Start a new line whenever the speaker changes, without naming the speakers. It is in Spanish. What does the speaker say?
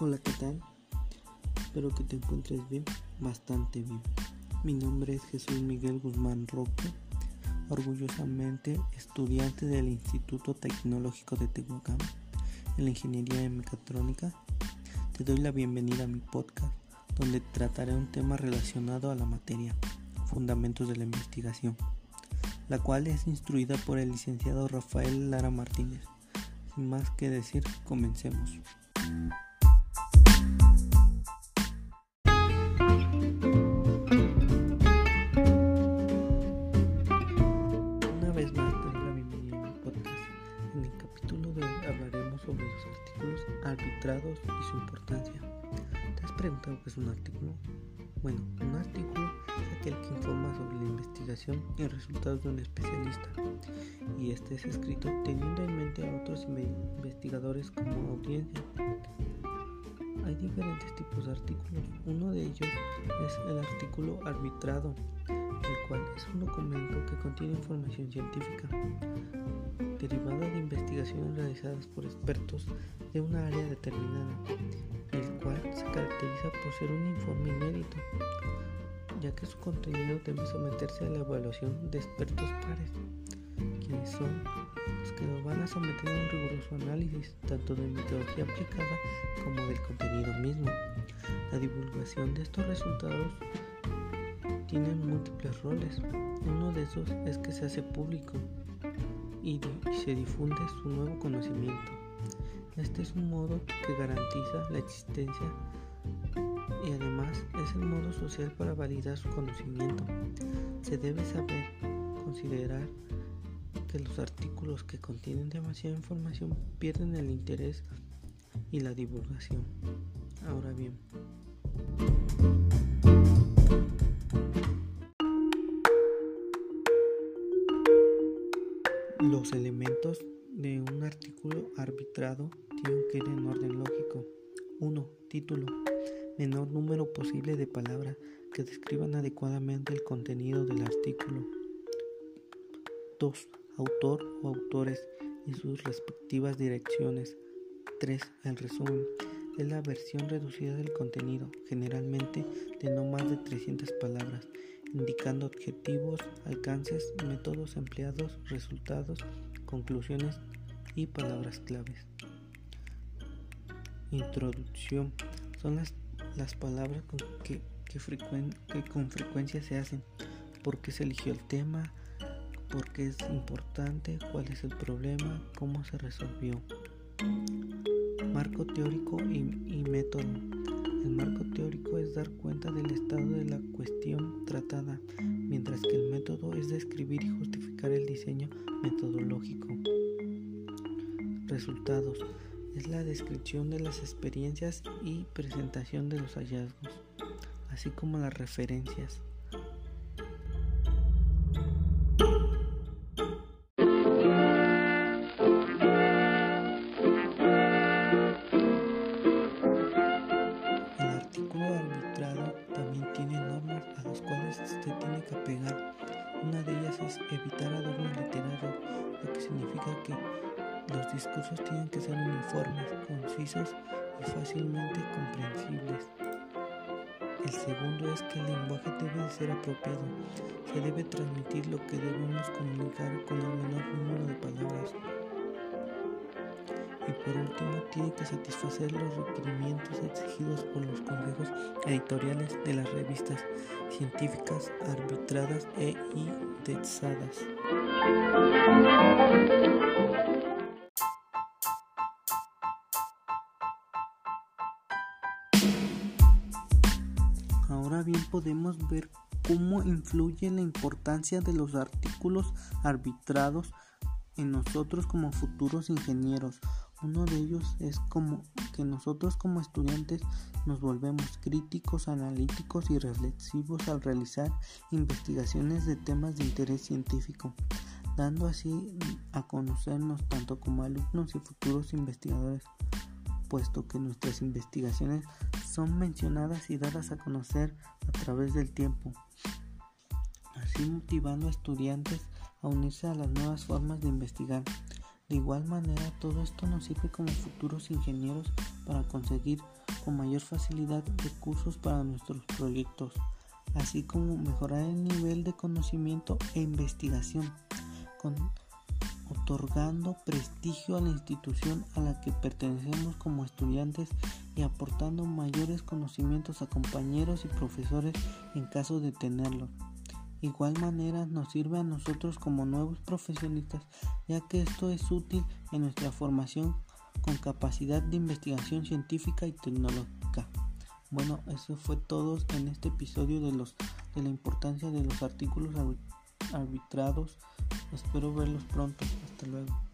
Hola, ¿qué tal? Espero que te encuentres bien, bastante bien. Mi nombre es Jesús Miguel Guzmán Roque, orgullosamente estudiante del Instituto Tecnológico de Tehuacán en la Ingeniería de Mecatrónica. Te doy la bienvenida a mi podcast, donde trataré un tema relacionado a la materia, Fundamentos de la Investigación, la cual es instruida por el licenciado Rafael Lara Martínez. Sin más que decir, comencemos. Una vez más te doy la bienvenida a podcast. En el capítulo de hoy hablaremos sobre los artículos arbitrados y su importancia. ¿Te has preguntado qué es un artículo? Bueno, un artículo es aquel que informa sobre la investigación y resultados de un especialista, y este es escrito teniendo en mente a otros investigadores como audiencia. Diferentes tipos de artículos. Uno de ellos es el artículo arbitrado, el cual es un documento que contiene información científica derivada de investigaciones realizadas por expertos de una área determinada, el cual se caracteriza por ser un informe inédito, ya que su contenido debe someterse a la evaluación de expertos pares, quienes son los que lo van a someter a un riguroso análisis tanto de metodología aplicada como del contenido mismo. La divulgación de estos resultados tiene múltiples roles. Uno de esos es que se hace público y, se difunde su nuevo conocimiento. Este es un modo que garantiza la existencia y además es el modo social para validar su conocimiento. Se debe saber considerar que los artículos que contienen demasiada información pierden el interés y la divulgación. Ahora bien, los elementos de un artículo arbitrado tienen que ir en orden lógico. 1. Título. Menor número posible de palabras que describan adecuadamente el contenido del artículo. 2. Autor o autores y sus respectivas direcciones. 3. El resumen. Es la versión reducida del contenido, generalmente de no más de 300 palabras, indicando objetivos, alcances, métodos empleados, resultados, conclusiones y palabras claves. Introducción. Son las, las palabras con que, que, que con frecuencia se hacen. ¿Por qué se eligió el tema? ¿Por qué es importante? ¿Cuál es el problema? ¿Cómo se resolvió? Marco teórico y, método. El marco teórico es dar cuenta del estado de la cuestión tratada, mientras que el método es describir y justificar el diseño metodológico. Resultados. Es la descripción de las experiencias y presentación de los hallazgos, así como las referencias. Evitar adornos literarios, lo que significa que los discursos tienen que ser uniformes, concisos y fácilmente comprensibles. El segundo es que el lenguaje debe ser apropiado. Se debe transmitir lo que debemos comunicar con el menor número de palabras. Por último, tiene que satisfacer los requerimientos exigidos por los consejos editoriales de las revistas científicas arbitradas e indexadas. Ahora bien podemos ver cómo influye la importancia de los artículos arbitrados en nosotros como futuros ingenieros. Uno de ellos es como que nosotros como estudiantes nos volvemos críticos, analíticos y reflexivos al realizar investigaciones de temas de interés científico, dando así a conocernos tanto como alumnos y futuros investigadores, puesto que nuestras investigaciones son mencionadas y dadas a conocer a través del tiempo, así motivando a estudiantes a unirse a las nuevas formas de investigar De igual manera, todo esto nos sirve como futuros ingenieros para conseguir con mayor facilidad recursos para nuestros proyectos, así como mejorar el nivel de conocimiento e investigación, otorgando prestigio a la institución a la que pertenecemos como estudiantes y aportando mayores conocimientos a compañeros y profesores en caso de tenerlos igual manera nos sirve a nosotros como nuevos profesionistas, ya que esto es útil en nuestra formación con capacidad de investigación científica y tecnológica. Bueno, eso fue todo en este episodio de los de la importancia de los artículos arbitrados. Espero verlos pronto. Hasta luego.